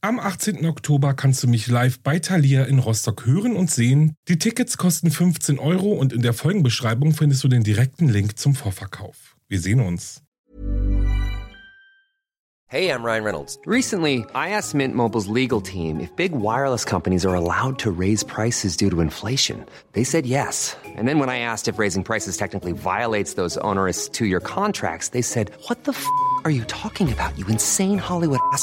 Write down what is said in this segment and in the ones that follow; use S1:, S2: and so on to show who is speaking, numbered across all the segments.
S1: Am 18. Oktober kannst du mich live bei Thalia in Rostock hören und sehen. Die Tickets kosten 15 Euro und in der Folgenbeschreibung findest du den direkten Link zum Vorverkauf. Wir sehen uns.
S2: Hey, I'm Ryan Reynolds. Recently, I asked Mint Mobile's legal team if big wireless companies are allowed to raise prices due to inflation. They said yes. And then when I asked if raising prices technically violates those onerous two-year contracts, they said, "What the f*** are you talking about? You insane Hollywood ass."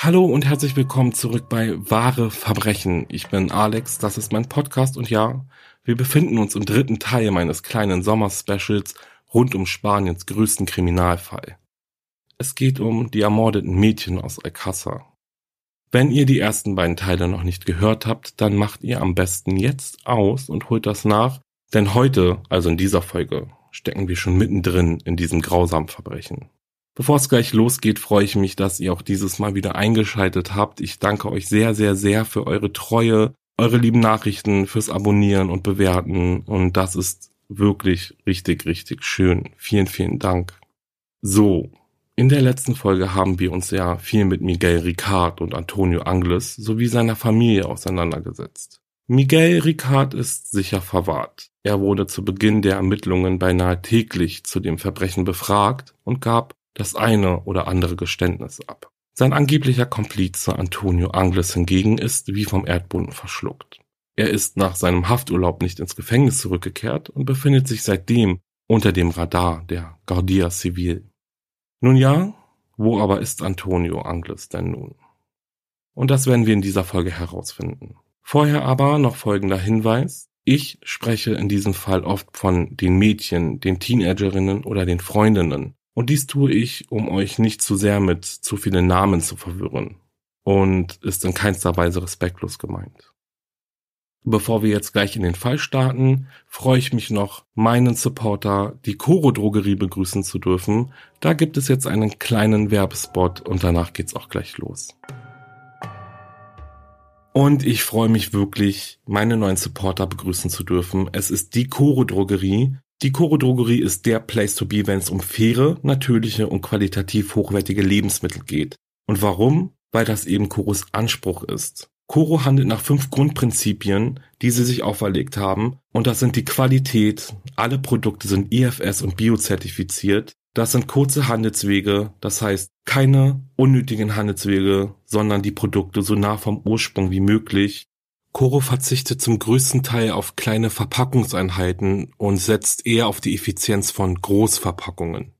S1: Hallo und herzlich willkommen zurück bei Wahre Verbrechen. Ich bin Alex, das ist mein Podcast und ja, wir befinden uns im dritten Teil meines kleinen Sommerspecials rund um Spaniens größten Kriminalfall. Es geht um die ermordeten Mädchen aus Alcázar. Wenn ihr die ersten beiden Teile noch nicht gehört habt, dann macht ihr am besten jetzt aus und holt das nach, denn heute, also in dieser Folge, stecken wir schon mittendrin in diesem grausamen Verbrechen. Bevor es gleich losgeht, freue ich mich, dass ihr auch dieses Mal wieder eingeschaltet habt. Ich danke euch sehr, sehr, sehr für eure Treue, eure lieben Nachrichten, fürs Abonnieren und Bewerten. Und das ist wirklich richtig, richtig schön. Vielen, vielen Dank. So. In der letzten Folge haben wir uns ja viel mit Miguel Ricard und Antonio Angles sowie seiner Familie auseinandergesetzt. Miguel Ricard ist sicher verwahrt. Er wurde zu Beginn der Ermittlungen beinahe täglich zu dem Verbrechen befragt und gab das eine oder andere Geständnis ab. Sein angeblicher Komplize Antonio Angles hingegen ist wie vom Erdboden verschluckt. Er ist nach seinem Hafturlaub nicht ins Gefängnis zurückgekehrt und befindet sich seitdem unter dem Radar der Guardia Civil. Nun ja, wo aber ist Antonio Angles denn nun? Und das werden wir in dieser Folge herausfinden. Vorher aber noch folgender Hinweis. Ich spreche in diesem Fall oft von den Mädchen, den Teenagerinnen oder den Freundinnen, und dies tue ich, um euch nicht zu sehr mit zu vielen Namen zu verwirren und ist in keinster Weise respektlos gemeint. Bevor wir jetzt gleich in den Fall starten, freue ich mich noch, meinen Supporter, die Koro Drogerie, begrüßen zu dürfen. Da gibt es jetzt einen kleinen Werbespot und danach geht's auch gleich los. Und ich freue mich wirklich, meine neuen Supporter begrüßen zu dürfen. Es ist die Koro Drogerie, die Koro Drogerie ist der Place to be, wenn es um faire, natürliche und qualitativ hochwertige Lebensmittel geht. Und warum? Weil das eben Koros Anspruch ist. Koro handelt nach fünf Grundprinzipien, die sie sich auferlegt haben. Und das sind die Qualität, alle Produkte sind IFS und biozertifiziert. Das sind kurze Handelswege, das heißt keine unnötigen Handelswege, sondern die Produkte so nah vom Ursprung wie möglich. Koro verzichtet zum größten Teil auf kleine Verpackungseinheiten und setzt eher auf die Effizienz von Großverpackungen.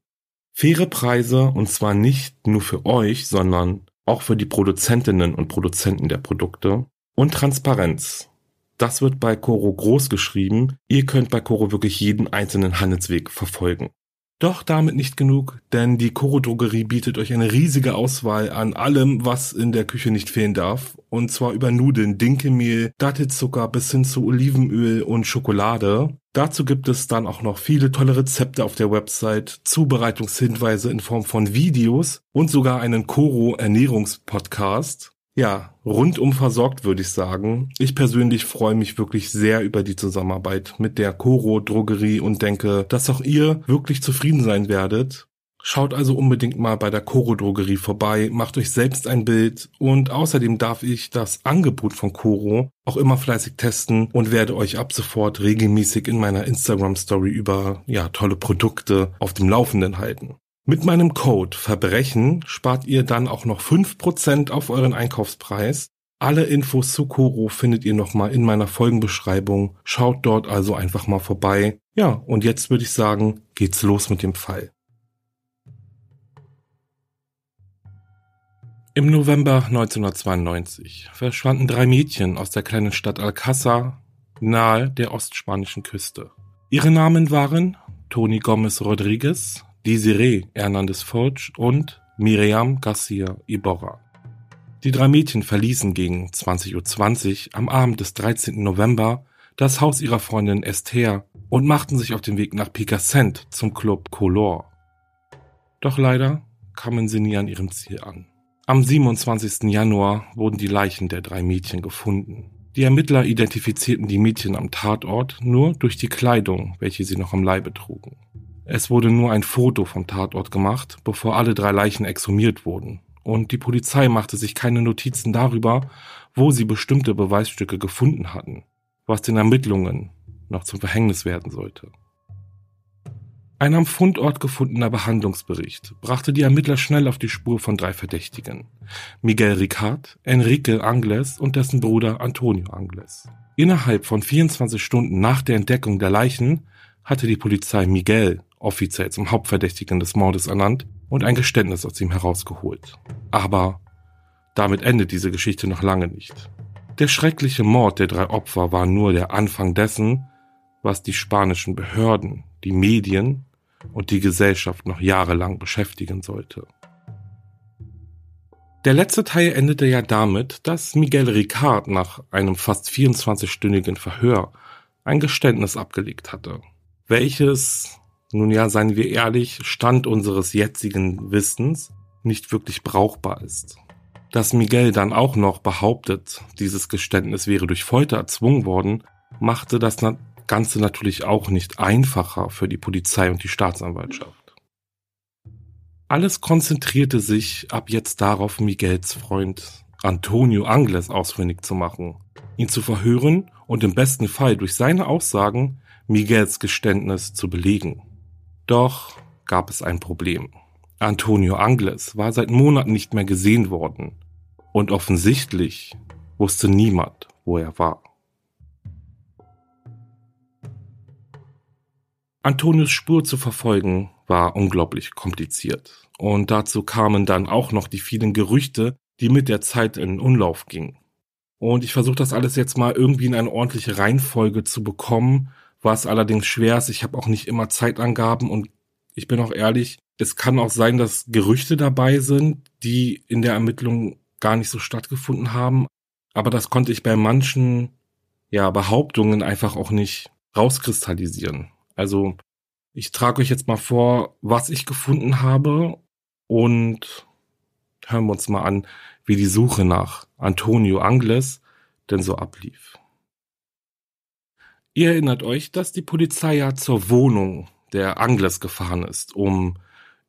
S1: Faire Preise und zwar nicht nur für euch, sondern auch für die Produzentinnen und Produzenten der Produkte und Transparenz. Das wird bei Koro groß geschrieben. Ihr könnt bei Koro wirklich jeden einzelnen Handelsweg verfolgen. Doch damit nicht genug, denn die Koro Drogerie bietet euch eine riesige Auswahl an allem, was in der Küche nicht fehlen darf. Und zwar über Nudeln, Dinkelmehl, Dattelzucker bis hin zu Olivenöl und Schokolade. Dazu gibt es dann auch noch viele tolle Rezepte auf der Website, Zubereitungshinweise in Form von Videos und sogar einen Koro Ernährungspodcast. Ja, rundum versorgt würde ich sagen. Ich persönlich freue mich wirklich sehr über die Zusammenarbeit mit der Coro Drogerie und denke, dass auch ihr wirklich zufrieden sein werdet. Schaut also unbedingt mal bei der Coro Drogerie vorbei, macht euch selbst ein Bild und außerdem darf ich das Angebot von Coro auch immer fleißig testen und werde euch ab sofort regelmäßig in meiner Instagram Story über ja tolle Produkte auf dem Laufenden halten. Mit meinem Code Verbrechen spart ihr dann auch noch fünf Prozent auf euren Einkaufspreis. Alle Infos zu Koro findet ihr nochmal in meiner Folgenbeschreibung. Schaut dort also einfach mal vorbei. Ja, und jetzt würde ich sagen, geht's los mit dem Fall. Im November 1992 verschwanden drei Mädchen aus der kleinen Stadt Alcázar nahe der ostspanischen Küste. Ihre Namen waren Toni Gomez Rodriguez, Desiree Hernandez Forge und Miriam Garcia Iborra. Die drei Mädchen verließen gegen 20.20 Uhr am Abend des 13. November das Haus ihrer Freundin Esther und machten sich auf den Weg nach Picassent zum Club Color. Doch leider kamen sie nie an ihrem Ziel an. Am 27. Januar wurden die Leichen der drei Mädchen gefunden. Die Ermittler identifizierten die Mädchen am Tatort nur durch die Kleidung, welche sie noch am Leibe trugen. Es wurde nur ein Foto vom Tatort gemacht, bevor alle drei Leichen exhumiert wurden, und die Polizei machte sich keine Notizen darüber, wo sie bestimmte Beweisstücke gefunden hatten, was den Ermittlungen noch zum Verhängnis werden sollte. Ein am Fundort gefundener Behandlungsbericht brachte die Ermittler schnell auf die Spur von drei Verdächtigen. Miguel Ricard, Enrique Angles und dessen Bruder Antonio Angles. Innerhalb von 24 Stunden nach der Entdeckung der Leichen hatte die Polizei Miguel offiziell zum Hauptverdächtigen des Mordes ernannt und ein Geständnis aus ihm herausgeholt. Aber damit endet diese Geschichte noch lange nicht. Der schreckliche Mord der drei Opfer war nur der Anfang dessen, was die spanischen Behörden, die Medien und die Gesellschaft noch jahrelang beschäftigen sollte. Der letzte Teil endete ja damit, dass Miguel Ricard nach einem fast 24-stündigen Verhör ein Geständnis abgelegt hatte, welches, nun ja, seien wir ehrlich, Stand unseres jetzigen Wissens nicht wirklich brauchbar ist. Dass Miguel dann auch noch behauptet, dieses Geständnis wäre durch Folter erzwungen worden, machte das Ganze natürlich auch nicht einfacher für die Polizei und die Staatsanwaltschaft. Alles konzentrierte sich ab jetzt darauf, Miguels Freund Antonio Angles ausfindig zu machen, ihn zu verhören und im besten Fall durch seine Aussagen Miguels Geständnis zu belegen. Doch gab es ein Problem. Antonio Angles war seit Monaten nicht mehr gesehen worden und offensichtlich wusste niemand, wo er war. Antonius Spur zu verfolgen war unglaublich kompliziert. Und dazu kamen dann auch noch die vielen Gerüchte, die mit der Zeit in Umlauf gingen. Und ich versuche das alles jetzt mal irgendwie in eine ordentliche Reihenfolge zu bekommen, was allerdings schwer. Ich habe auch nicht immer Zeitangaben und ich bin auch ehrlich, es kann auch sein, dass Gerüchte dabei sind, die in der Ermittlung gar nicht so stattgefunden haben. Aber das konnte ich bei manchen ja, Behauptungen einfach auch nicht rauskristallisieren. Also ich trage euch jetzt mal vor, was ich gefunden habe und hören wir uns mal an, wie die Suche nach Antonio Angles denn so ablief. Ihr erinnert euch, dass die Polizei ja zur Wohnung der Angles gefahren ist, um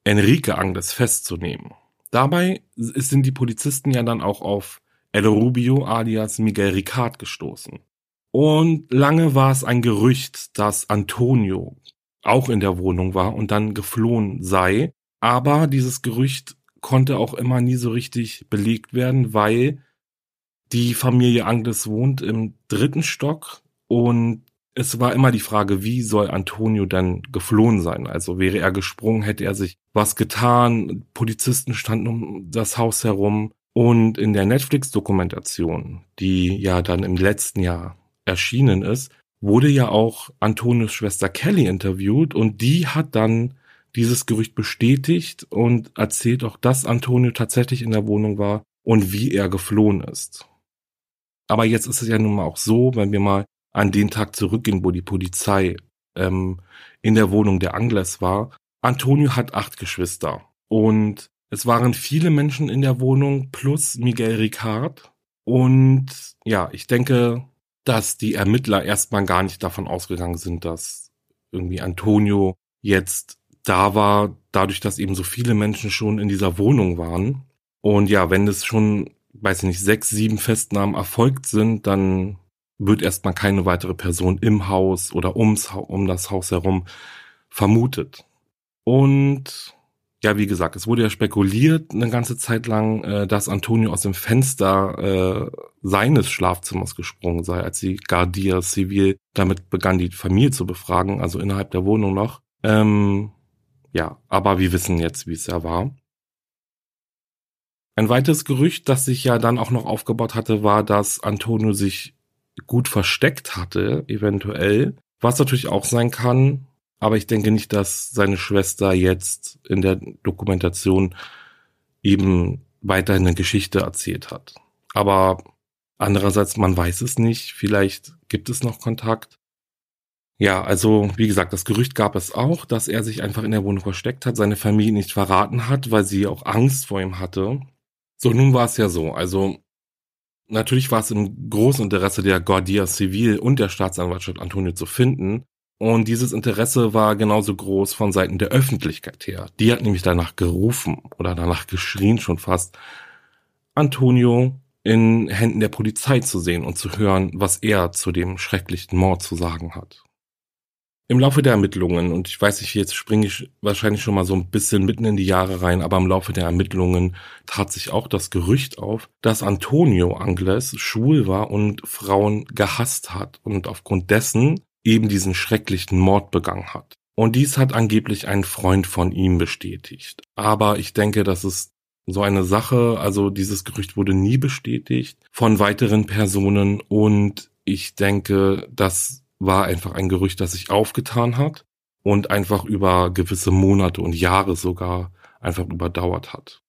S1: Enrique Angles festzunehmen. Dabei sind die Polizisten ja dann auch auf El Rubio alias Miguel Ricard gestoßen. Und lange war es ein Gerücht, dass Antonio auch in der Wohnung war und dann geflohen sei. Aber dieses Gerücht konnte auch immer nie so richtig belegt werden, weil die Familie Angles wohnt im dritten Stock und es war immer die Frage, wie soll Antonio dann geflohen sein? Also wäre er gesprungen, hätte er sich was getan, Polizisten standen um das Haus herum und in der Netflix-Dokumentation, die ja dann im letzten Jahr erschienen ist, wurde ja auch Antonios Schwester Kelly interviewt und die hat dann dieses Gerücht bestätigt und erzählt auch, dass Antonio tatsächlich in der Wohnung war und wie er geflohen ist. Aber jetzt ist es ja nun mal auch so, wenn wir mal an den Tag zurückgehen, wo die Polizei ähm, in der Wohnung der Anglers war. Antonio hat acht Geschwister und es waren viele Menschen in der Wohnung plus Miguel Ricard. Und ja, ich denke, dass die Ermittler erstmal gar nicht davon ausgegangen sind, dass irgendwie Antonio jetzt da war, dadurch, dass eben so viele Menschen schon in dieser Wohnung waren. Und ja, wenn es schon, weiß ich nicht, sechs, sieben Festnahmen erfolgt sind, dann wird erstmal keine weitere Person im Haus oder ums, um das Haus herum vermutet. Und ja, wie gesagt, es wurde ja spekuliert eine ganze Zeit lang, äh, dass Antonio aus dem Fenster äh, seines Schlafzimmers gesprungen sei, als die Guardia Civil damit begann, die Familie zu befragen, also innerhalb der Wohnung noch. Ähm, ja, aber wir wissen jetzt, wie es ja war. Ein weiteres Gerücht, das sich ja dann auch noch aufgebaut hatte, war, dass Antonio sich gut versteckt hatte, eventuell. Was natürlich auch sein kann, aber ich denke nicht, dass seine Schwester jetzt in der Dokumentation eben weiterhin eine Geschichte erzählt hat. Aber andererseits, man weiß es nicht. Vielleicht gibt es noch Kontakt. Ja, also wie gesagt, das Gerücht gab es auch, dass er sich einfach in der Wohnung versteckt hat, seine Familie nicht verraten hat, weil sie auch Angst vor ihm hatte. So, nun war es ja so. Also natürlich war es im großen Interesse der Guardia Civil und der Staatsanwaltschaft Antonio zu finden. Und dieses Interesse war genauso groß von Seiten der Öffentlichkeit her. Die hat nämlich danach gerufen oder danach geschrien schon fast, Antonio in Händen der Polizei zu sehen und zu hören, was er zu dem schrecklichen Mord zu sagen hat. Im Laufe der Ermittlungen, und ich weiß nicht, jetzt springe ich wahrscheinlich schon mal so ein bisschen mitten in die Jahre rein, aber im Laufe der Ermittlungen tat sich auch das Gerücht auf, dass Antonio Angles schwul war und Frauen gehasst hat und aufgrund dessen eben diesen schrecklichen Mord begangen hat. Und dies hat angeblich ein Freund von ihm bestätigt. Aber ich denke, das ist so eine Sache, also dieses Gerücht wurde nie bestätigt von weiteren Personen und ich denke, das war einfach ein Gerücht, das sich aufgetan hat und einfach über gewisse Monate und Jahre sogar einfach überdauert hat.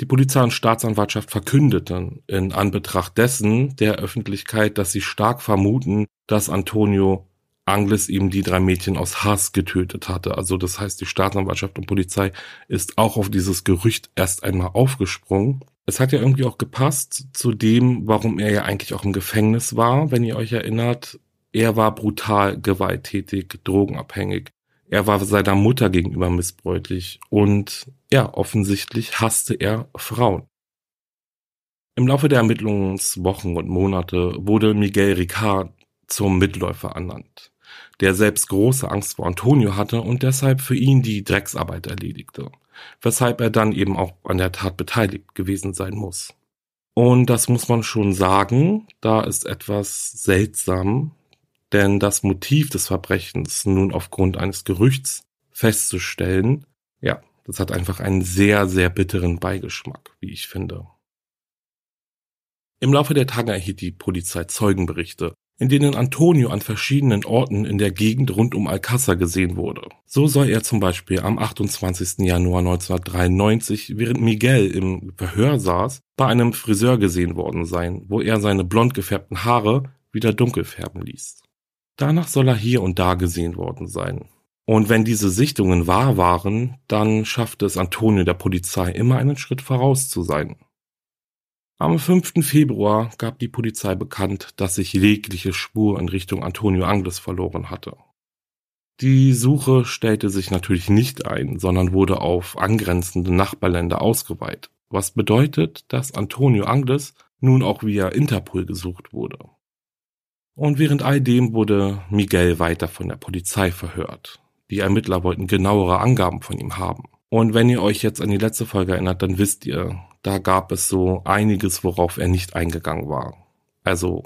S1: Die Polizei und Staatsanwaltschaft verkündeten in Anbetracht dessen der Öffentlichkeit, dass sie stark vermuten, dass Antonio Angles eben die drei Mädchen aus Hass getötet hatte. Also das heißt, die Staatsanwaltschaft und Polizei ist auch auf dieses Gerücht erst einmal aufgesprungen. Es hat ja irgendwie auch gepasst zu dem, warum er ja eigentlich auch im Gefängnis war, wenn ihr euch erinnert. Er war brutal gewalttätig, drogenabhängig. Er war seiner Mutter gegenüber missbräuchlich und ja, offensichtlich hasste er Frauen. Im Laufe der Ermittlungswochen und Monate wurde Miguel Ricard zum Mitläufer ernannt, der selbst große Angst vor Antonio hatte und deshalb für ihn die Drecksarbeit erledigte, weshalb er dann eben auch an der Tat beteiligt gewesen sein muss. Und das muss man schon sagen, da ist etwas seltsam, denn das Motiv des Verbrechens nun aufgrund eines Gerüchts festzustellen, ja, das hat einfach einen sehr, sehr bitteren Beigeschmack, wie ich finde. Im Laufe der Tage erhielt die Polizei Zeugenberichte, in denen Antonio an verschiedenen Orten in der Gegend rund um Alcázar gesehen wurde. So soll er zum Beispiel am 28. Januar 1993, während Miguel im Verhör saß, bei einem Friseur gesehen worden sein, wo er seine blond gefärbten Haare wieder dunkel färben ließ. Danach soll er hier und da gesehen worden sein. Und wenn diese Sichtungen wahr waren, dann schaffte es Antonio der Polizei immer einen Schritt voraus zu sein. Am 5. Februar gab die Polizei bekannt, dass sich jegliche Spur in Richtung Antonio Angles verloren hatte. Die Suche stellte sich natürlich nicht ein, sondern wurde auf angrenzende Nachbarländer ausgeweitet, was bedeutet, dass Antonio Angles nun auch via Interpol gesucht wurde. Und während all dem wurde Miguel weiter von der Polizei verhört. Die Ermittler wollten genauere Angaben von ihm haben. Und wenn ihr euch jetzt an die letzte Folge erinnert, dann wisst ihr, da gab es so einiges, worauf er nicht eingegangen war. Also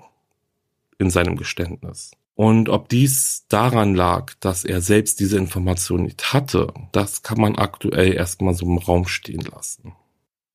S1: in seinem Geständnis. Und ob dies daran lag, dass er selbst diese Information nicht hatte, das kann man aktuell erstmal so im Raum stehen lassen.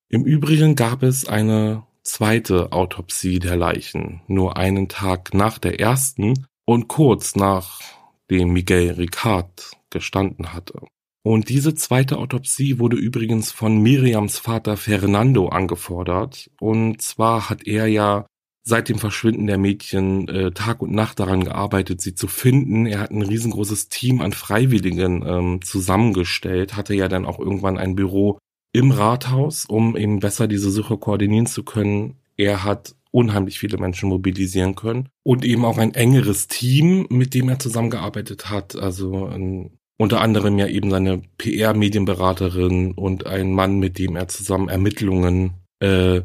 S1: Im Übrigen gab es eine zweite Autopsie der Leichen, nur einen Tag nach der ersten und kurz nach dem Miguel Ricard gestanden hatte. Und diese zweite Autopsie wurde übrigens von Miriams Vater Fernando angefordert. Und zwar hat er ja seit dem Verschwinden der Mädchen äh, Tag und Nacht daran gearbeitet, sie zu finden. Er hat ein riesengroßes Team an Freiwilligen ähm, zusammengestellt, hatte ja dann auch irgendwann ein Büro im Rathaus, um eben besser diese Suche koordinieren zu können. Er hat unheimlich viele Menschen mobilisieren können und eben auch ein engeres Team, mit dem er zusammengearbeitet hat. Also ein, unter anderem ja eben seine PR-Medienberaterin und ein Mann, mit dem er zusammen Ermittlungen äh,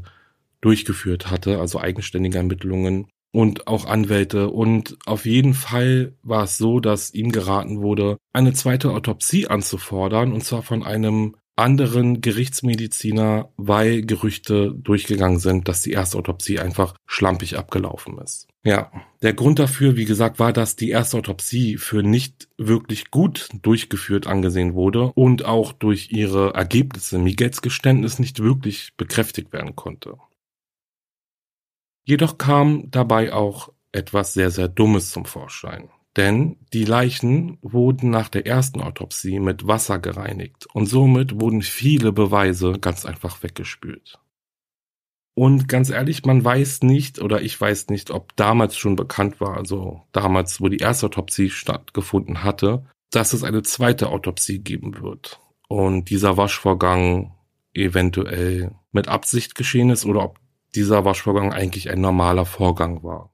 S1: durchgeführt hatte, also eigenständige Ermittlungen. und auch Anwälte. Und auf jeden Fall war es so, dass ihm geraten wurde, eine zweite Autopsie anzufordern, und zwar von einem anderen Gerichtsmediziner, weil Gerüchte durchgegangen sind, dass die erste Autopsie einfach schlampig abgelaufen ist. Ja, der Grund dafür, wie gesagt, war, dass die erste Autopsie für nicht wirklich gut durchgeführt angesehen wurde und auch durch ihre Ergebnisse Miguels Geständnis nicht wirklich bekräftigt werden konnte. Jedoch kam dabei auch etwas sehr, sehr Dummes zum Vorschein. Denn die Leichen wurden nach der ersten Autopsie mit Wasser gereinigt und somit wurden viele Beweise ganz einfach weggespült. Und ganz ehrlich, man weiß nicht oder ich weiß nicht, ob damals schon bekannt war, also damals, wo die erste Autopsie stattgefunden hatte, dass es eine zweite Autopsie geben wird. Und dieser Waschvorgang eventuell mit Absicht geschehen ist oder ob dieser Waschvorgang eigentlich ein normaler Vorgang war.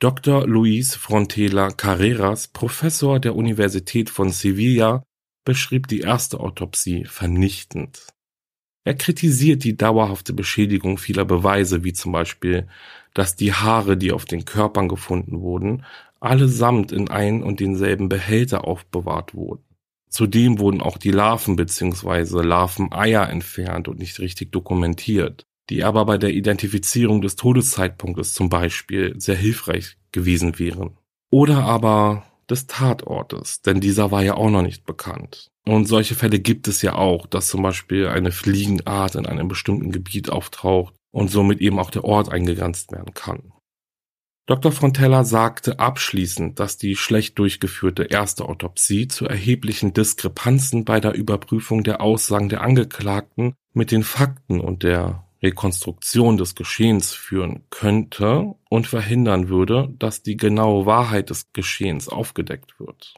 S1: Dr. Luis Frontela Carreras, Professor der Universität von Sevilla, beschrieb die erste Autopsie vernichtend. Er kritisiert die dauerhafte Beschädigung vieler Beweise, wie zum Beispiel, dass die Haare, die auf den Körpern gefunden wurden, allesamt in ein und denselben Behälter aufbewahrt wurden. Zudem wurden auch die Larven bzw. Larveneier entfernt und nicht richtig dokumentiert die aber bei der Identifizierung des Todeszeitpunktes zum Beispiel sehr hilfreich gewesen wären. Oder aber des Tatortes, denn dieser war ja auch noch nicht bekannt. Und solche Fälle gibt es ja auch, dass zum Beispiel eine Fliegenart in einem bestimmten Gebiet auftaucht und somit eben auch der Ort eingegrenzt werden kann. Dr. Frontella sagte abschließend, dass die schlecht durchgeführte erste Autopsie zu erheblichen Diskrepanzen bei der Überprüfung der Aussagen der Angeklagten mit den Fakten und der Rekonstruktion des Geschehens führen könnte und verhindern würde, dass die genaue Wahrheit des Geschehens aufgedeckt wird.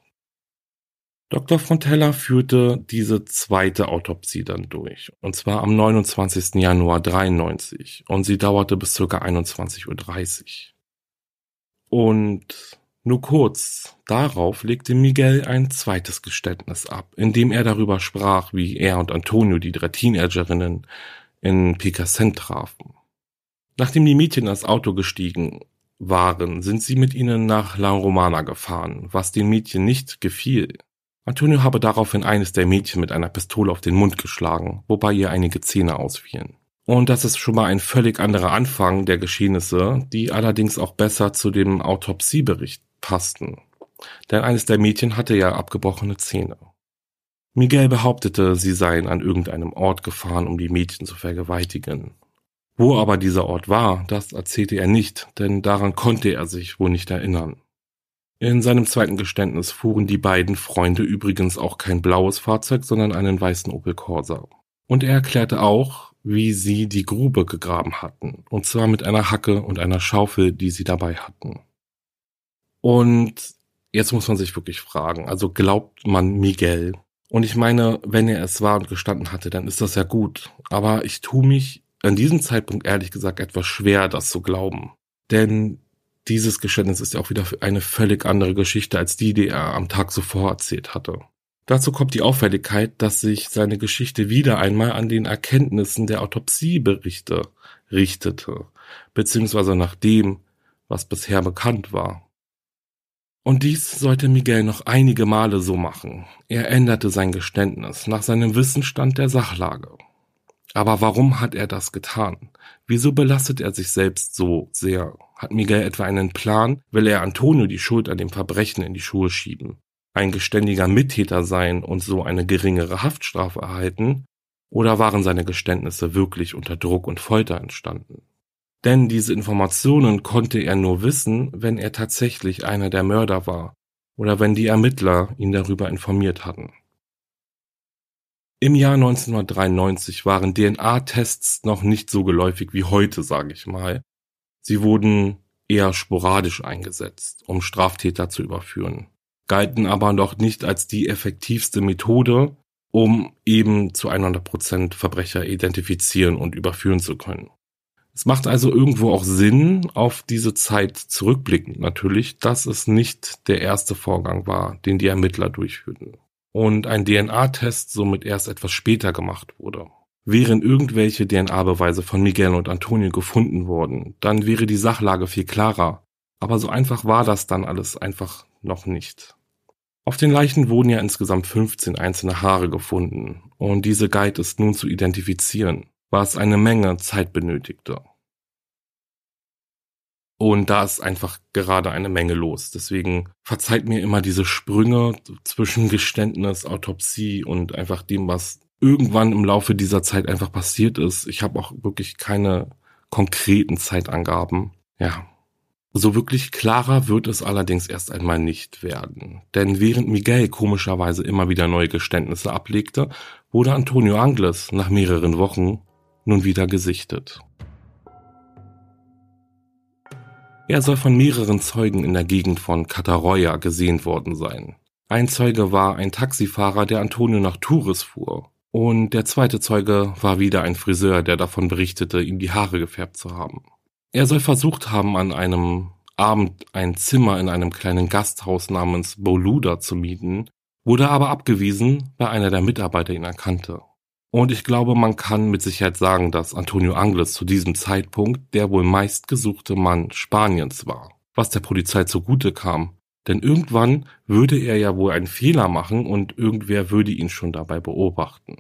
S1: Dr. Frontella führte diese zweite Autopsie dann durch, und zwar am 29. Januar 93, und sie dauerte bis ca. 21.30 Uhr. Und nur kurz darauf legte Miguel ein zweites Geständnis ab, in dem er darüber sprach, wie er und Antonio, die drei Teenagerinnen, in Picassent trafen. Nachdem die Mädchen ins Auto gestiegen waren, sind sie mit ihnen nach La Romana gefahren, was den Mädchen nicht gefiel. Antonio habe daraufhin eines der Mädchen mit einer Pistole auf den Mund geschlagen, wobei ihr einige Zähne ausfielen. Und das ist schon mal ein völlig anderer Anfang der Geschehnisse, die allerdings auch besser zu dem Autopsiebericht passten. Denn eines der Mädchen hatte ja abgebrochene Zähne. Miguel behauptete, sie seien an irgendeinem Ort gefahren, um die Mädchen zu vergewaltigen. Wo aber dieser Ort war, das erzählte er nicht, denn daran konnte er sich wohl nicht erinnern. In seinem zweiten Geständnis fuhren die beiden Freunde übrigens auch kein blaues Fahrzeug, sondern einen weißen Opel Corsa. Und er erklärte auch, wie sie die Grube gegraben hatten, und zwar mit einer Hacke und einer Schaufel, die sie dabei hatten. Und jetzt muss man sich wirklich fragen, also glaubt man Miguel, und ich meine, wenn er es war und gestanden hatte, dann ist das ja gut. Aber ich tue mich an diesem Zeitpunkt ehrlich gesagt etwas schwer, das zu glauben. Denn dieses Geständnis ist ja auch wieder eine völlig andere Geschichte als die, die er am Tag zuvor erzählt hatte. Dazu kommt die Auffälligkeit, dass sich seine Geschichte wieder einmal an den Erkenntnissen der Autopsieberichte richtete, beziehungsweise nach dem, was bisher bekannt war. Und dies sollte Miguel noch einige Male so machen. Er änderte sein Geständnis nach seinem Wissensstand der Sachlage. Aber warum hat er das getan? Wieso belastet er sich selbst so sehr? Hat Miguel etwa einen Plan? Will er Antonio die Schuld an dem Verbrechen in die Schuhe schieben? Ein geständiger Mittäter sein und so eine geringere Haftstrafe erhalten? Oder waren seine Geständnisse wirklich unter Druck und Folter entstanden? Denn diese Informationen konnte er nur wissen, wenn er tatsächlich einer der Mörder war oder wenn die Ermittler ihn darüber informiert hatten. Im Jahr 1993 waren DNA-Tests noch nicht so geläufig wie heute, sage ich mal. Sie wurden eher sporadisch eingesetzt, um Straftäter zu überführen, galten aber noch nicht als die effektivste Methode, um eben zu 100% Verbrecher identifizieren und überführen zu können. Es macht also irgendwo auch Sinn, auf diese Zeit zurückblickend natürlich, dass es nicht der erste Vorgang war, den die Ermittler durchführten. Und ein DNA-Test somit erst etwas später gemacht wurde. Wären irgendwelche DNA-Beweise von Miguel und Antonio gefunden worden, dann wäre die Sachlage viel klarer. Aber so einfach war das dann alles einfach noch nicht. Auf den Leichen wurden ja insgesamt 15 einzelne Haare gefunden und diese Guide ist nun zu identifizieren, was eine Menge Zeit benötigte. Und da ist einfach gerade eine Menge los. Deswegen verzeiht mir immer diese Sprünge zwischen Geständnis, Autopsie und einfach dem, was irgendwann im Laufe dieser Zeit einfach passiert ist. Ich habe auch wirklich keine konkreten Zeitangaben. Ja. So wirklich klarer wird es allerdings erst einmal nicht werden. Denn während Miguel komischerweise immer wieder neue Geständnisse ablegte, wurde Antonio Angles nach mehreren Wochen nun wieder gesichtet. Er soll von mehreren Zeugen in der Gegend von Cataroya gesehen worden sein. Ein Zeuge war ein Taxifahrer, der Antonio nach Tours fuhr. Und der zweite Zeuge war wieder ein Friseur, der davon berichtete, ihm die Haare gefärbt zu haben. Er soll versucht haben, an einem Abend ein Zimmer in einem kleinen Gasthaus namens Boluda zu mieten, wurde aber abgewiesen, weil einer der Mitarbeiter ihn erkannte. Und ich glaube, man kann mit Sicherheit sagen, dass Antonio Angles zu diesem Zeitpunkt der wohl meistgesuchte Mann Spaniens war, was der Polizei zugute kam. Denn irgendwann würde er ja wohl einen Fehler machen und irgendwer würde ihn schon dabei beobachten.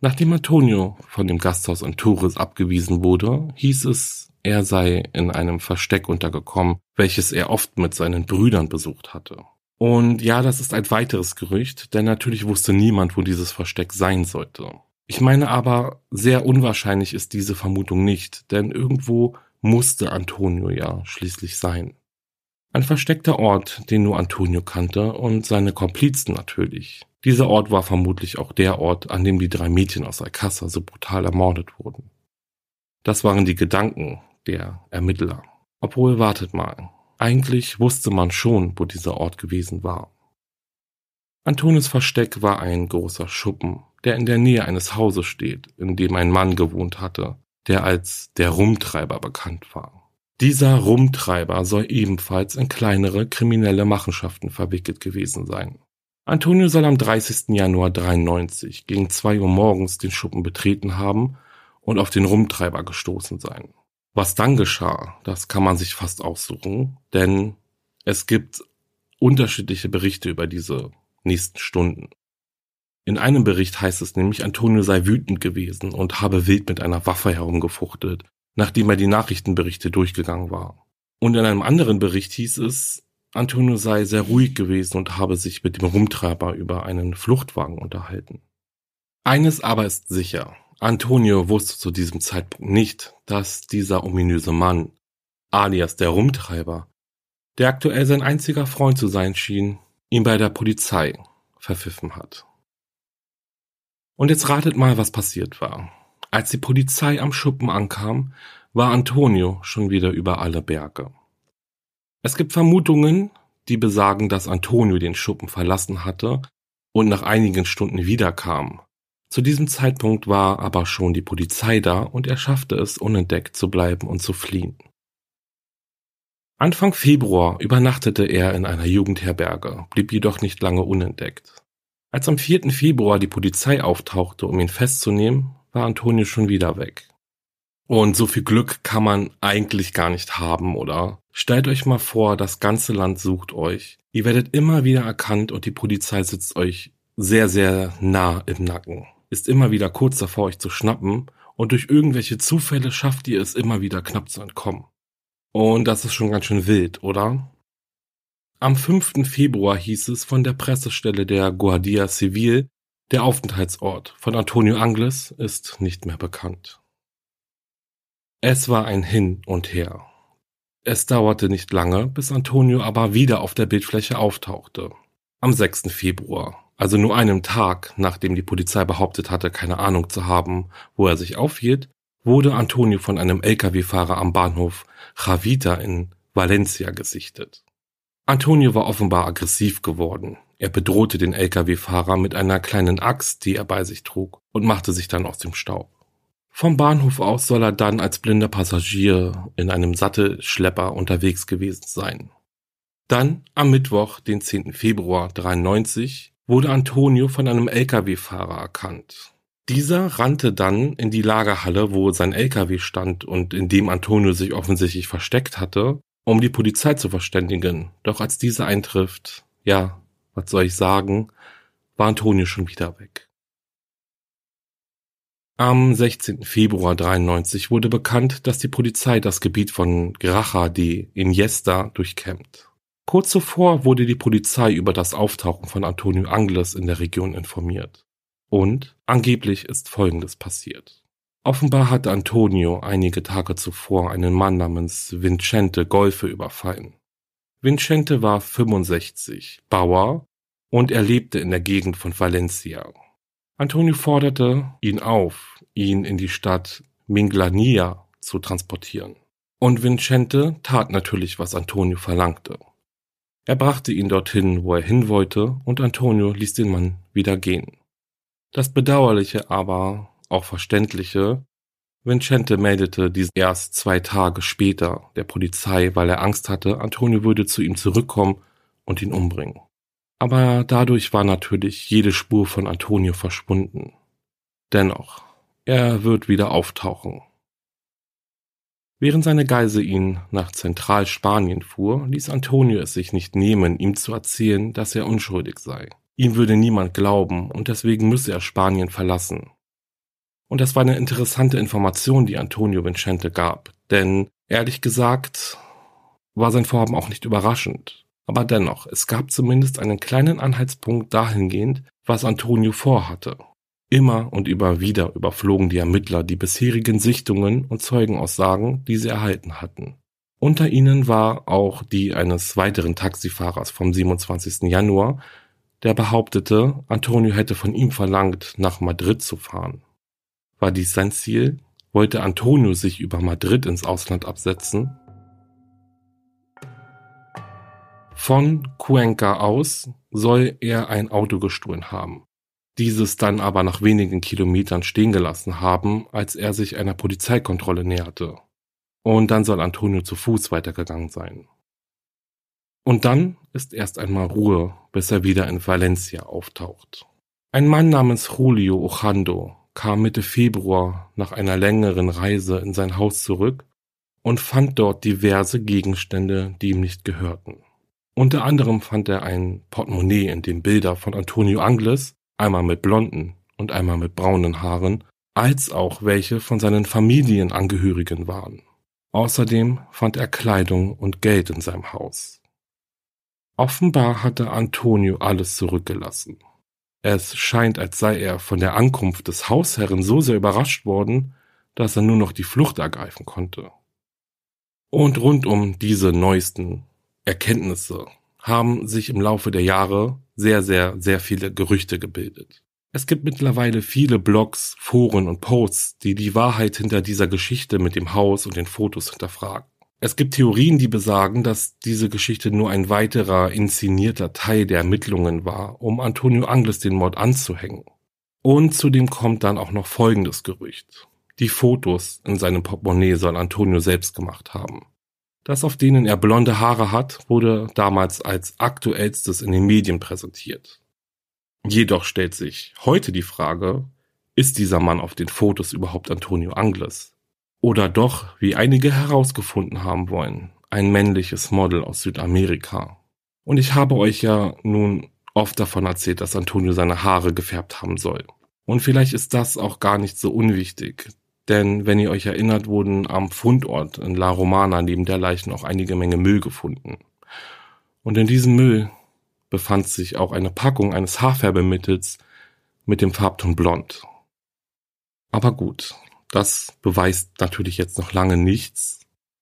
S1: Nachdem Antonio von dem Gasthaus in Tours abgewiesen wurde, hieß es, er sei in einem Versteck untergekommen, welches er oft mit seinen Brüdern besucht hatte. Und ja, das ist ein weiteres Gerücht, denn natürlich wusste niemand, wo dieses Versteck sein sollte. Ich meine aber, sehr unwahrscheinlich ist diese Vermutung nicht, denn irgendwo musste Antonio ja schließlich sein. Ein versteckter Ort, den nur Antonio kannte und seine Komplizen natürlich. Dieser Ort war vermutlich auch der Ort, an dem die drei Mädchen aus Alcázar so brutal ermordet wurden. Das waren die Gedanken der Ermittler. Obwohl, wartet mal, eigentlich wusste man schon, wo dieser Ort gewesen war. Antonius Versteck war ein großer Schuppen, der in der Nähe eines Hauses steht, in dem ein Mann gewohnt hatte, der als der Rumtreiber bekannt war. Dieser Rumtreiber soll ebenfalls in kleinere kriminelle Machenschaften verwickelt gewesen sein. Antonio soll am 30. Januar 93 gegen zwei Uhr morgens den Schuppen betreten haben und auf den Rumtreiber gestoßen sein. Was dann geschah, das kann man sich fast aussuchen, denn es gibt unterschiedliche Berichte über diese nächsten Stunden. In einem Bericht heißt es nämlich, Antonio sei wütend gewesen und habe wild mit einer Waffe herumgefuchtelt, nachdem er die Nachrichtenberichte durchgegangen war. Und in einem anderen Bericht hieß es, Antonio sei sehr ruhig gewesen und habe sich mit dem Rumtreiber über einen Fluchtwagen unterhalten. Eines aber ist sicher, Antonio wusste zu diesem Zeitpunkt nicht, dass dieser ominöse Mann, alias der Rumtreiber, der aktuell sein einziger Freund zu sein schien, ihn bei der Polizei verpfiffen hat. Und jetzt ratet mal, was passiert war. Als die Polizei am Schuppen ankam, war Antonio schon wieder über alle Berge. Es gibt Vermutungen, die besagen, dass Antonio den Schuppen verlassen hatte und nach einigen Stunden wiederkam, zu diesem Zeitpunkt war aber schon die Polizei da und er schaffte es, unentdeckt zu bleiben und zu fliehen. Anfang Februar übernachtete er in einer Jugendherberge, blieb jedoch nicht lange unentdeckt. Als am 4. Februar die Polizei auftauchte, um ihn festzunehmen, war Antonio schon wieder weg. Und so viel Glück kann man eigentlich gar nicht haben, oder? Stellt euch mal vor, das ganze Land sucht euch. Ihr werdet immer wieder erkannt und die Polizei sitzt euch sehr, sehr nah im Nacken ist immer wieder kurz davor, euch zu schnappen und durch irgendwelche Zufälle schafft ihr es immer wieder knapp zu entkommen. Und das ist schon ganz schön wild, oder? Am 5. Februar hieß es von der Pressestelle der Guardia Civil, der Aufenthaltsort von Antonio Angles ist nicht mehr bekannt. Es war ein Hin und Her. Es dauerte nicht lange, bis Antonio aber wieder auf der Bildfläche auftauchte. Am 6. Februar, also nur einem Tag, nachdem die Polizei behauptet hatte, keine Ahnung zu haben, wo er sich aufhielt, wurde Antonio von einem Lkw-Fahrer am Bahnhof Javita in Valencia gesichtet. Antonio war offenbar aggressiv geworden. Er bedrohte den Lkw-Fahrer mit einer kleinen Axt, die er bei sich trug, und machte sich dann aus dem Staub. Vom Bahnhof aus soll er dann als blinder Passagier in einem Sattelschlepper unterwegs gewesen sein. Dann am Mittwoch, den 10. Februar 93, wurde Antonio von einem Lkw-Fahrer erkannt. Dieser rannte dann in die Lagerhalle, wo sein LKW stand und in dem Antonio sich offensichtlich versteckt hatte, um die Polizei zu verständigen. Doch als diese eintrifft, ja, was soll ich sagen, war Antonio schon wieder weg. Am 16. Februar 93 wurde bekannt, dass die Polizei das Gebiet von Gracha de Iniesta durchkämmt. Kurz zuvor wurde die Polizei über das Auftauchen von Antonio Angles in der Region informiert. Und angeblich ist Folgendes passiert. Offenbar hatte Antonio einige Tage zuvor einen Mann namens Vincente Golfe überfallen. Vincente war 65, Bauer und er lebte in der Gegend von Valencia. Antonio forderte ihn auf, ihn in die Stadt Minglania zu transportieren. Und Vincente tat natürlich, was Antonio verlangte. Er brachte ihn dorthin, wo er hin wollte, und Antonio ließ den Mann wieder gehen. Das Bedauerliche, aber auch Verständliche, Vincente meldete dies erst zwei Tage später der Polizei, weil er Angst hatte, Antonio würde zu ihm zurückkommen und ihn umbringen. Aber dadurch war natürlich jede Spur von Antonio verschwunden. Dennoch, er wird wieder auftauchen. Während seine Geise ihn nach Zentralspanien fuhr, ließ Antonio es sich nicht nehmen, ihm zu erzählen, dass er unschuldig sei. Ihm würde niemand glauben und deswegen müsse er Spanien verlassen. Und das war eine interessante Information, die Antonio Vincente gab, denn ehrlich gesagt war sein Vorhaben auch nicht überraschend. Aber dennoch, es gab zumindest einen kleinen Anhaltspunkt dahingehend, was Antonio vorhatte. Immer und immer wieder überflogen die Ermittler die bisherigen Sichtungen und Zeugenaussagen, die sie erhalten hatten. Unter ihnen war auch die eines weiteren Taxifahrers vom 27. Januar, der behauptete, Antonio hätte von ihm verlangt, nach Madrid zu fahren. War dies sein Ziel? Wollte Antonio sich über Madrid ins Ausland absetzen? Von Cuenca aus soll er ein Auto gestohlen haben, dieses dann aber nach wenigen Kilometern stehen gelassen haben, als er sich einer Polizeikontrolle näherte. Und dann soll Antonio zu Fuß weitergegangen sein. Und dann ist erst einmal Ruhe, bis er wieder in Valencia auftaucht. Ein Mann namens Julio Ojando kam Mitte Februar nach einer längeren Reise in sein Haus zurück und fand dort diverse Gegenstände, die ihm nicht gehörten. Unter anderem fand er ein Portemonnaie, in dem Bilder von Antonio Angles, einmal mit blonden und einmal mit braunen Haaren, als auch welche von seinen Familienangehörigen waren. Außerdem fand er Kleidung und Geld in seinem Haus. Offenbar hatte Antonio alles zurückgelassen. Es scheint, als sei er von der Ankunft des Hausherren so sehr überrascht worden, dass er nur noch die Flucht ergreifen konnte. Und rund um diese neuesten Erkenntnisse haben sich im Laufe der Jahre sehr, sehr, sehr viele Gerüchte gebildet. Es gibt mittlerweile viele Blogs, Foren und Posts, die die Wahrheit hinter dieser Geschichte mit dem Haus und den Fotos hinterfragen. Es gibt Theorien, die besagen, dass diese Geschichte nur ein weiterer inszenierter Teil der Ermittlungen war, um Antonio Angles den Mord anzuhängen. Und zudem kommt dann auch noch folgendes Gerücht. Die Fotos in seinem Portemonnaie soll Antonio selbst gemacht haben. Das, auf denen er blonde Haare hat, wurde damals als aktuellstes in den Medien präsentiert. Jedoch stellt sich heute die Frage, ist dieser Mann auf den Fotos überhaupt Antonio Angles? Oder doch, wie einige herausgefunden haben wollen, ein männliches Model aus Südamerika? Und ich habe euch ja nun oft davon erzählt, dass Antonio seine Haare gefärbt haben soll. Und vielleicht ist das auch gar nicht so unwichtig, denn wenn ihr euch erinnert, wurden am Fundort in La Romana neben der Leichen auch einige Menge Müll gefunden. Und in diesem Müll befand sich auch eine Packung eines Haarfärbemittels mit dem Farbton Blond. Aber gut, das beweist natürlich jetzt noch lange nichts.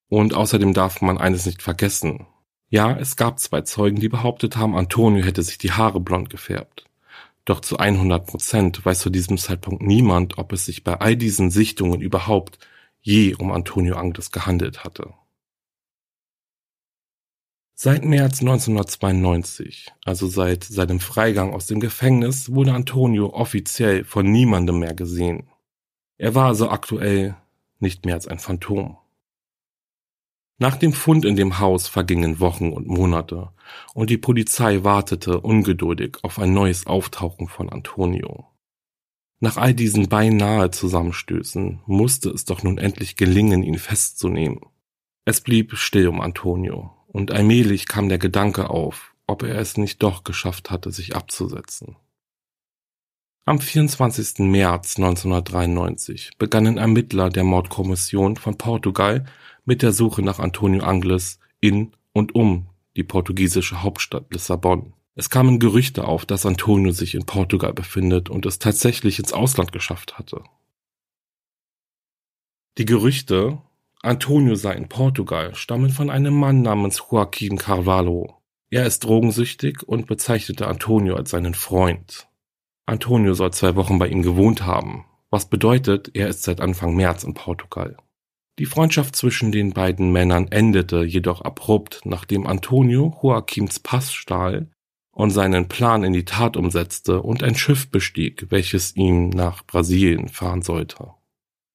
S1: Und außerdem darf man eines nicht vergessen. Ja, es gab zwei Zeugen, die behauptet haben, Antonio hätte sich die Haare blond gefärbt. Doch zu 100 Prozent weiß zu diesem Zeitpunkt niemand, ob es sich bei all diesen Sichtungen überhaupt je um Antonio Angles gehandelt hatte. Seit März 1992, also seit seinem Freigang aus dem Gefängnis, wurde Antonio offiziell von niemandem mehr gesehen. Er war also aktuell nicht mehr als ein Phantom. Nach dem Fund in dem Haus vergingen Wochen und Monate, und die Polizei wartete ungeduldig auf ein neues Auftauchen von Antonio. Nach all diesen beinahe Zusammenstößen musste es doch nun endlich gelingen, ihn festzunehmen. Es blieb still um Antonio, und allmählich kam der Gedanke auf, ob er es nicht doch geschafft hatte, sich abzusetzen. Am 24. März 1993 begannen Ermittler der Mordkommission von Portugal mit der Suche nach Antonio Angles in und um die portugiesische Hauptstadt Lissabon. Es kamen Gerüchte auf, dass Antonio sich in Portugal befindet und es tatsächlich ins Ausland geschafft hatte. Die Gerüchte, Antonio sei in Portugal, stammen von einem Mann namens Joaquim Carvalho. Er ist drogensüchtig und bezeichnete Antonio als seinen Freund. Antonio soll zwei Wochen bei ihm gewohnt haben, was bedeutet, er ist seit Anfang März in Portugal. Die Freundschaft zwischen den beiden Männern endete jedoch abrupt, nachdem Antonio Joaquims Pass stahl und seinen Plan in die Tat umsetzte und ein Schiff bestieg, welches ihm nach Brasilien fahren sollte.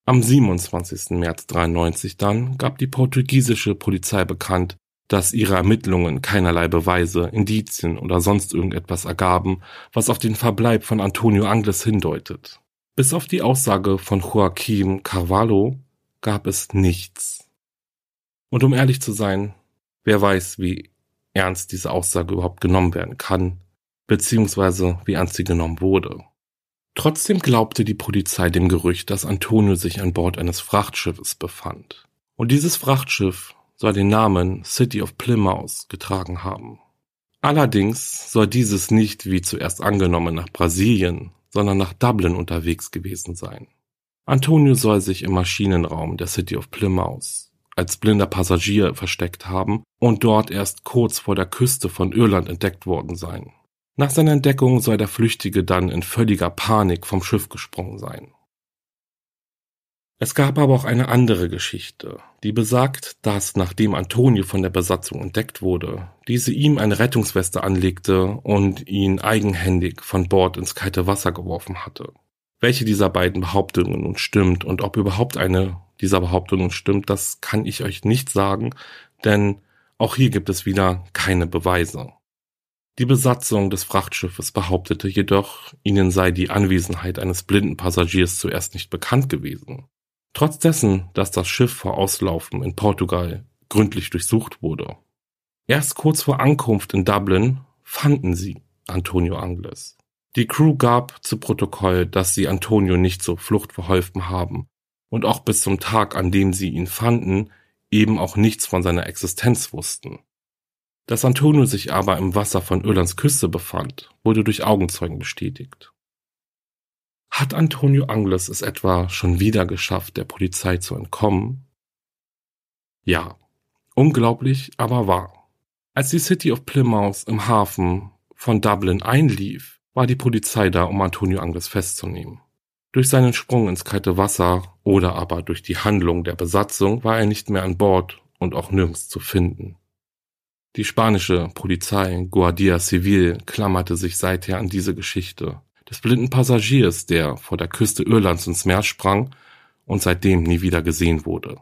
S1: Am 27. März 93 dann gab die portugiesische Polizei bekannt, dass ihre Ermittlungen keinerlei Beweise, Indizien oder sonst irgendetwas ergaben, was auf den Verbleib von Antonio Angles hindeutet. Bis auf die Aussage von Joaquim Carvalho gab es nichts. Und um ehrlich zu sein, wer weiß, wie ernst diese Aussage überhaupt genommen werden kann, beziehungsweise wie ernst sie genommen wurde. Trotzdem glaubte die Polizei dem Gerücht, dass Antonio sich an Bord eines Frachtschiffes befand. Und dieses Frachtschiff soll den Namen City of Plymouth getragen haben. Allerdings soll dieses nicht wie zuerst angenommen nach Brasilien, sondern nach Dublin unterwegs gewesen sein. Antonio soll sich im Maschinenraum der City of Plymouth als blinder Passagier versteckt haben und dort erst kurz vor der Küste von Irland entdeckt worden sein. Nach seiner Entdeckung soll der Flüchtige dann in völliger Panik vom Schiff gesprungen sein. Es gab aber auch eine andere Geschichte, die besagt, dass nachdem Antonio von der Besatzung entdeckt wurde, diese ihm eine Rettungsweste anlegte und ihn eigenhändig von Bord ins kalte Wasser geworfen hatte. Welche dieser beiden Behauptungen nun stimmt und ob überhaupt eine dieser Behauptungen stimmt, das kann ich euch nicht sagen, denn auch hier gibt es wieder keine Beweise. Die Besatzung des Frachtschiffes behauptete jedoch, ihnen sei die Anwesenheit eines blinden Passagiers zuerst nicht bekannt gewesen. Trotz dessen, dass das Schiff vor Auslaufen in Portugal gründlich durchsucht wurde. Erst kurz vor Ankunft in Dublin fanden sie Antonio Angles. Die Crew gab zu Protokoll, dass sie Antonio nicht zur Flucht verholfen haben und auch bis zum Tag, an dem sie ihn fanden, eben auch nichts von seiner Existenz wussten. Dass Antonio sich aber im Wasser von Irlands Küste befand, wurde durch Augenzeugen bestätigt. Hat Antonio Angles es etwa schon wieder geschafft, der Polizei zu entkommen? Ja, unglaublich, aber wahr. Als die City of Plymouth im Hafen von Dublin einlief, war die Polizei da, um Antonio Angles festzunehmen. Durch seinen Sprung ins kalte Wasser oder aber durch die Handlung der Besatzung war er nicht mehr an Bord und auch nirgends zu finden. Die spanische Polizei Guardia Civil klammerte sich seither an diese Geschichte des blinden Passagiers, der vor der Küste Irlands ins Meer sprang und seitdem nie wieder gesehen wurde.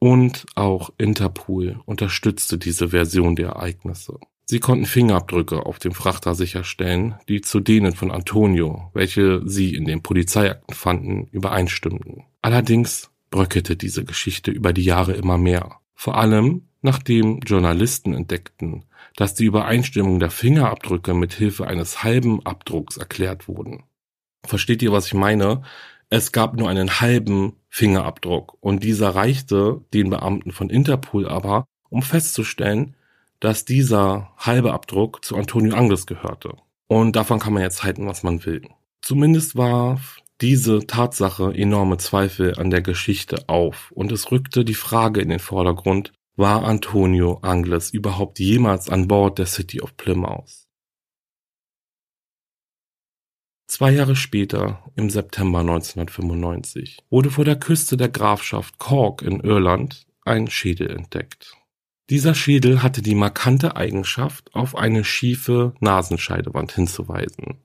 S1: Und auch Interpol unterstützte diese Version der Ereignisse. Sie konnten Fingerabdrücke auf dem Frachter sicherstellen, die zu denen von Antonio, welche sie in den Polizeiakten fanden, übereinstimmten. Allerdings bröckelte diese Geschichte über die Jahre immer mehr. Vor allem, nachdem Journalisten entdeckten, dass die Übereinstimmung der Fingerabdrücke mit Hilfe eines halben Abdrucks erklärt wurden. Versteht ihr, was ich meine? Es gab nur einen halben Fingerabdruck und dieser reichte den Beamten von Interpol aber, um festzustellen, dass dieser halbe Abdruck zu Antonio Angles gehörte. Und davon kann man jetzt halten, was man will. Zumindest warf diese Tatsache enorme Zweifel an der Geschichte auf und es rückte die Frage in den Vordergrund, war Antonio Angles überhaupt jemals an Bord der City of Plymouth? Zwei Jahre später, im September 1995, wurde vor der Küste der Grafschaft Cork in Irland ein Schädel entdeckt. Dieser Schädel hatte die markante Eigenschaft, auf eine schiefe Nasenscheidewand hinzuweisen.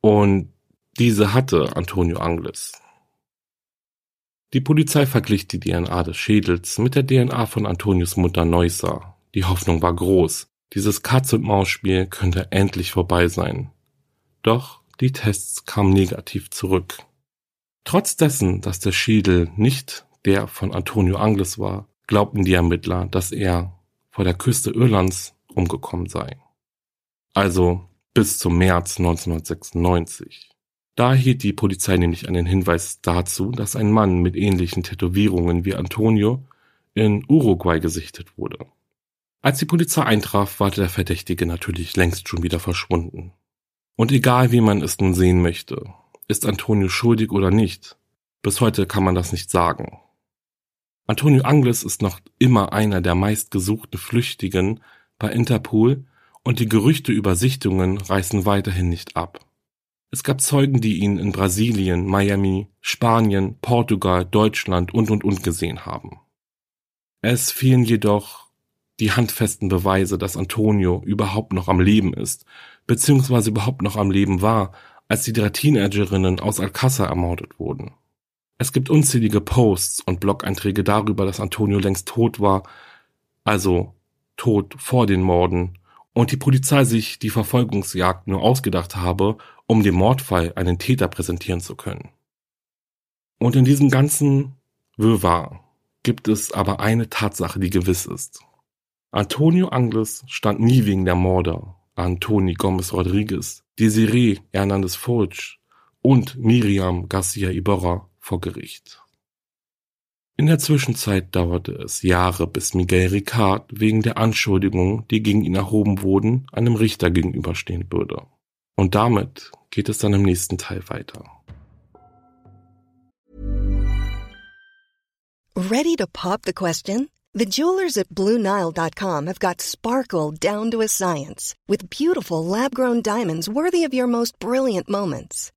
S1: Und diese hatte Antonio Angles. Die Polizei verglich die DNA des Schädels mit der DNA von Antonius Mutter Neusser. Die Hoffnung war groß. Dieses Katz-und-Maus-Spiel könnte endlich vorbei sein. Doch die Tests kamen negativ zurück. Trotz dessen, dass der Schädel nicht der von Antonio Angles war, glaubten die Ermittler, dass er vor der Küste Irlands umgekommen sei. Also bis zum März 1996. Da erhielt die Polizei nämlich einen Hinweis dazu, dass ein Mann mit ähnlichen Tätowierungen wie Antonio in Uruguay gesichtet wurde. Als die Polizei eintraf, war der Verdächtige natürlich längst schon wieder verschwunden. Und egal wie man es nun sehen möchte, ist Antonio schuldig oder nicht, bis heute kann man das nicht sagen. Antonio Angles ist noch immer einer der meistgesuchten Flüchtigen bei Interpol und die Gerüchte über Sichtungen reißen weiterhin nicht ab. Es gab Zeugen, die ihn in Brasilien, Miami, Spanien, Portugal, Deutschland und und und gesehen haben. Es fehlen jedoch die handfesten Beweise, dass Antonio überhaupt noch am Leben ist, beziehungsweise überhaupt noch am Leben war, als die drei Teenagerinnen aus Alcázar ermordet wurden. Es gibt unzählige Posts und Blog-Einträge darüber, dass Antonio längst tot war, also tot vor den Morden, und die Polizei sich die Verfolgungsjagd nur ausgedacht habe, um dem Mordfall einen Täter präsentieren zu können. Und in diesem ganzen Wirrwarr gibt es aber eine Tatsache, die gewiss ist. Antonio Angles stand nie wegen der Morde Antoni Gomez Rodriguez, Desiree Hernandez Fulch und Miriam Garcia Iborra vor Gericht. In der Zwischenzeit dauerte es Jahre, bis Miguel Ricard wegen der Anschuldigungen, die gegen ihn erhoben wurden, einem Richter gegenüberstehen würde. Und damit geht es dann im nächsten Teil weiter.
S3: Ready to pop the question? The jewelers at BlueNile.com have got sparkle down to a science with beautiful lab-grown diamonds worthy of your most brilliant moments.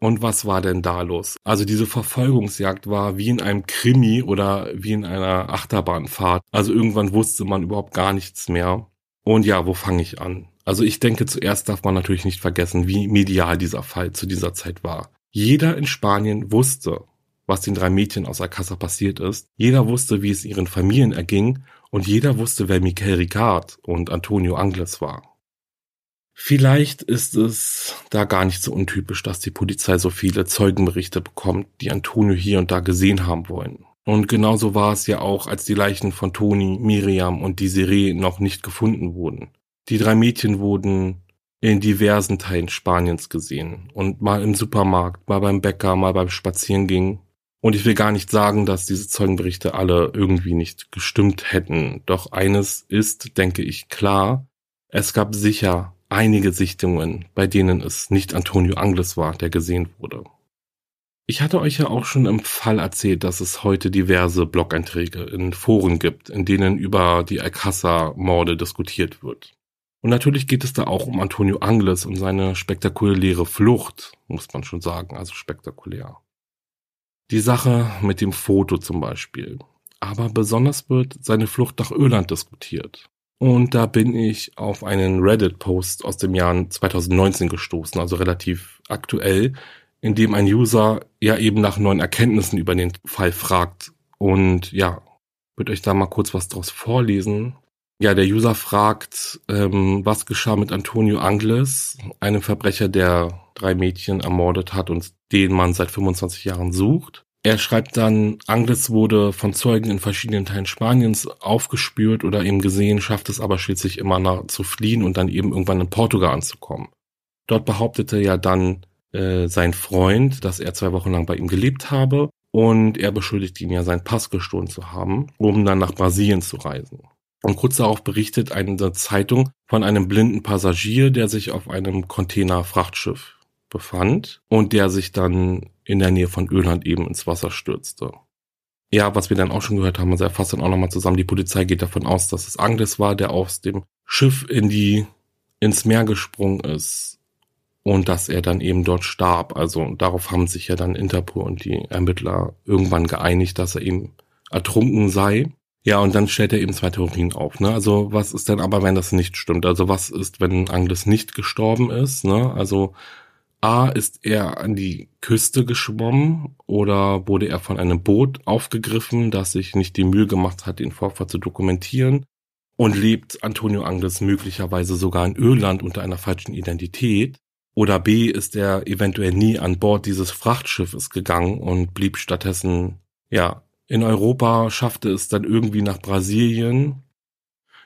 S1: Und was war denn da los? Also diese Verfolgungsjagd war wie in einem Krimi oder wie in einer Achterbahnfahrt. Also irgendwann wusste man überhaupt gar nichts mehr. Und ja, wo fange ich an? Also ich denke, zuerst darf man natürlich nicht vergessen, wie medial dieser Fall zu dieser Zeit war. Jeder in Spanien wusste, was den drei Mädchen aus Alcázar passiert ist. Jeder wusste, wie es ihren Familien erging. Und jeder wusste, wer Michael Ricard und Antonio Angles war. Vielleicht ist es da gar nicht so untypisch, dass die Polizei so viele Zeugenberichte bekommt, die Antonio hier und da gesehen haben wollen. Und genauso war es ja auch, als die Leichen von Toni, Miriam und Desiree noch nicht gefunden wurden. Die drei Mädchen wurden in diversen Teilen Spaniens gesehen und mal im Supermarkt, mal beim Bäcker, mal beim Spazierengehen. Und ich will gar nicht sagen, dass diese Zeugenberichte alle irgendwie nicht gestimmt hätten. Doch eines ist, denke ich, klar. Es gab sicher einige Sichtungen, bei denen es nicht Antonio Angles war, der gesehen wurde. Ich hatte euch ja auch schon im Fall erzählt, dass es heute diverse Blog-Einträge in Foren gibt, in denen über die Alcázar-Morde diskutiert wird. Und natürlich geht es da auch um Antonio Angles und seine spektakuläre Flucht, muss man schon sagen, also spektakulär. Die Sache mit dem Foto zum Beispiel. Aber besonders wird seine Flucht nach Irland diskutiert. Und da bin ich auf einen Reddit-Post aus dem Jahr 2019 gestoßen, also relativ aktuell, in dem ein User ja eben nach neuen Erkenntnissen über den Fall fragt. Und ja, würde euch da mal kurz was draus vorlesen. Ja, der User fragt, ähm, was geschah mit Antonio Angles, einem Verbrecher, der drei Mädchen ermordet hat und den man seit 25 Jahren sucht. Er schreibt dann, Angles wurde von Zeugen in verschiedenen Teilen Spaniens aufgespürt oder eben gesehen, schafft es aber schließlich immer nach, zu fliehen und dann eben irgendwann in Portugal anzukommen. Dort behauptete ja dann äh, sein Freund, dass er zwei Wochen lang bei ihm gelebt habe und er beschuldigt ihn ja, seinen Pass gestohlen zu haben, um dann nach Brasilien zu reisen. Und kurz darauf berichtet eine Zeitung von einem blinden Passagier, der sich auf einem Container-Frachtschiff befand und der sich dann in der Nähe von Öland eben ins Wasser stürzte. Ja, was wir dann auch schon gehört haben, also er fasst dann auch nochmal zusammen, die Polizei geht davon aus, dass es Angles war, der aus dem Schiff in die, ins Meer gesprungen ist und dass er dann eben dort starb. Also darauf haben sich ja dann Interpol und die Ermittler irgendwann geeinigt, dass er eben ertrunken sei. Ja, und dann stellt er eben zwei Theorien auf. Ne? Also was ist denn aber, wenn das nicht stimmt? Also was ist, wenn Angles nicht gestorben ist? Ne? Also A, ist er an die Küste geschwommen oder wurde er von einem Boot aufgegriffen, das sich nicht die Mühe gemacht hat, den Vorfall zu dokumentieren? Und lebt Antonio Angles möglicherweise sogar in Irland unter einer falschen Identität? Oder B, ist er eventuell nie an Bord dieses Frachtschiffes gegangen und blieb stattdessen, ja, in Europa, schaffte es dann irgendwie nach Brasilien.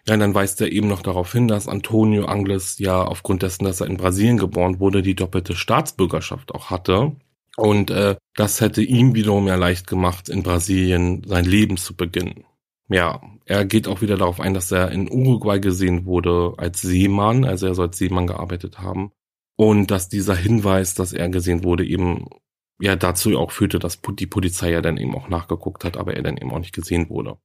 S1: Ja, und dann weist er eben noch darauf hin, dass Antonio Angles ja aufgrund dessen, dass er in Brasilien geboren wurde, die doppelte Staatsbürgerschaft auch hatte. Und äh, das hätte ihm wiederum ja leicht gemacht, in Brasilien sein Leben zu beginnen. Ja, er geht auch wieder darauf ein, dass er in Uruguay gesehen wurde als Seemann, also er soll als Seemann gearbeitet haben. Und dass dieser Hinweis, dass er gesehen wurde, eben ja dazu auch führte, dass die Polizei ja dann eben auch nachgeguckt hat, aber er dann eben auch nicht gesehen wurde.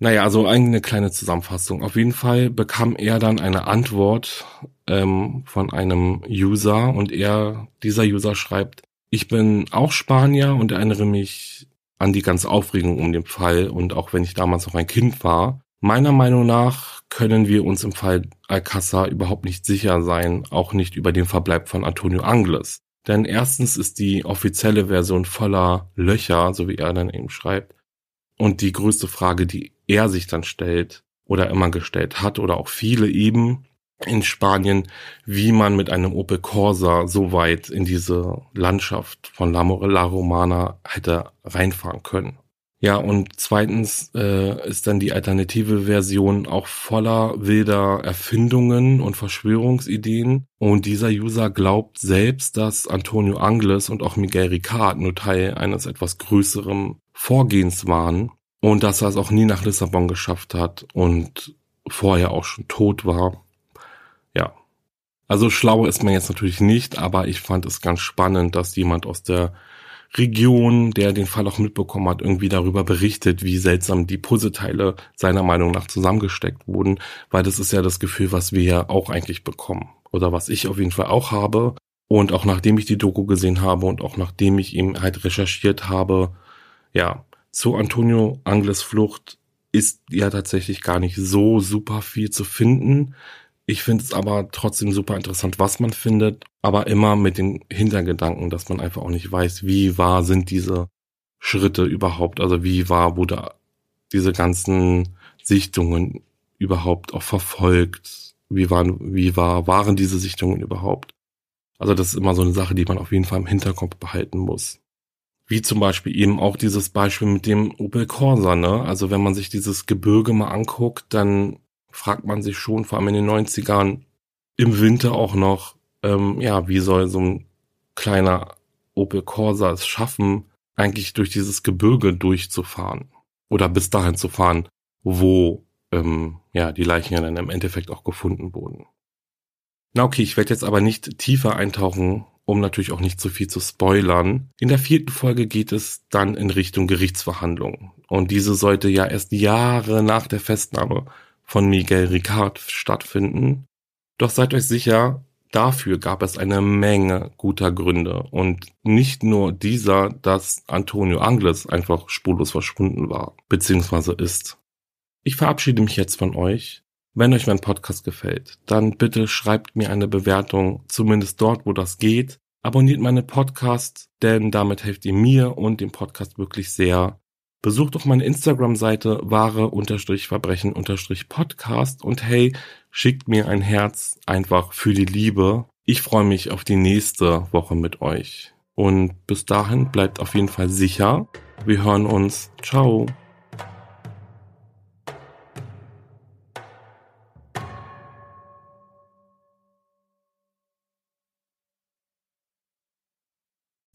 S1: Naja, also eine kleine Zusammenfassung. Auf jeden Fall bekam er dann eine Antwort ähm, von einem User und er, dieser User schreibt, ich bin auch Spanier und erinnere mich an die ganze Aufregung um den Fall und auch wenn ich damals noch ein Kind war. Meiner Meinung nach können wir uns im Fall Alcázar überhaupt nicht sicher sein, auch nicht über den Verbleib von Antonio Angles. Denn erstens ist die offizielle Version voller Löcher, so wie er dann eben schreibt. Und die größte Frage, die er sich dann stellt oder immer gestellt hat oder auch viele eben in Spanien, wie man mit einem Opel Corsa so weit in diese Landschaft von La, La Romana hätte reinfahren können. Ja, und zweitens äh, ist dann die alternative Version auch voller wilder Erfindungen und Verschwörungsideen. Und dieser User glaubt selbst, dass Antonio Angles und auch Miguel Ricard nur Teil eines etwas größeren Vorgehens waren und dass er es auch nie nach Lissabon geschafft hat und vorher auch schon tot war. Ja. Also schlau ist man jetzt natürlich nicht, aber ich fand es ganz spannend, dass jemand aus der Region, der den Fall auch mitbekommen hat, irgendwie darüber berichtet, wie seltsam die Puzzleteile seiner Meinung nach zusammengesteckt wurden, weil das ist ja das Gefühl, was wir ja auch eigentlich bekommen oder was ich auf jeden Fall auch habe und auch nachdem ich die Doku gesehen habe und auch nachdem ich eben halt recherchiert habe, ja, zu Antonio Angles Flucht ist ja tatsächlich gar nicht so super viel zu finden. Ich finde es aber trotzdem super interessant, was man findet, aber immer mit dem Hintergedanken, dass man einfach auch nicht weiß, wie wahr sind diese Schritte überhaupt, also wie wahr wurde diese ganzen Sichtungen überhaupt auch verfolgt, wie waren, wie war, waren diese Sichtungen überhaupt. Also das ist immer so eine Sache, die man auf jeden Fall im Hinterkopf behalten muss. Wie zum Beispiel eben auch dieses Beispiel mit dem Opel Corsa, ne? Also wenn man sich dieses Gebirge mal anguckt, dann fragt man sich schon, vor allem in den 90ern, im Winter auch noch, ähm, ja, wie soll so ein kleiner Opel Corsa es schaffen, eigentlich durch dieses Gebirge durchzufahren oder bis dahin zu fahren, wo ähm, ja die Leichen ja dann im Endeffekt auch gefunden wurden. Na okay, ich werde jetzt aber nicht tiefer eintauchen, um natürlich auch nicht zu viel zu spoilern. In der vierten Folge geht es dann in Richtung Gerichtsverhandlungen. Und diese sollte ja erst Jahre nach der Festnahme von Miguel Ricard stattfinden. Doch seid euch sicher, dafür gab es eine Menge guter Gründe und nicht nur dieser, dass Antonio Angles einfach spurlos verschwunden war, beziehungsweise ist. Ich verabschiede mich jetzt von euch. Wenn euch mein Podcast gefällt, dann bitte schreibt mir eine Bewertung, zumindest dort, wo das geht. Abonniert meine Podcast, denn damit helft ihr mir und dem Podcast wirklich sehr. Besucht doch meine Instagram-Seite wahre-verbrechen-podcast und hey, schickt mir ein Herz einfach für die Liebe. Ich freue mich auf die nächste Woche mit euch. Und bis dahin bleibt auf jeden Fall sicher. Wir hören uns. Ciao.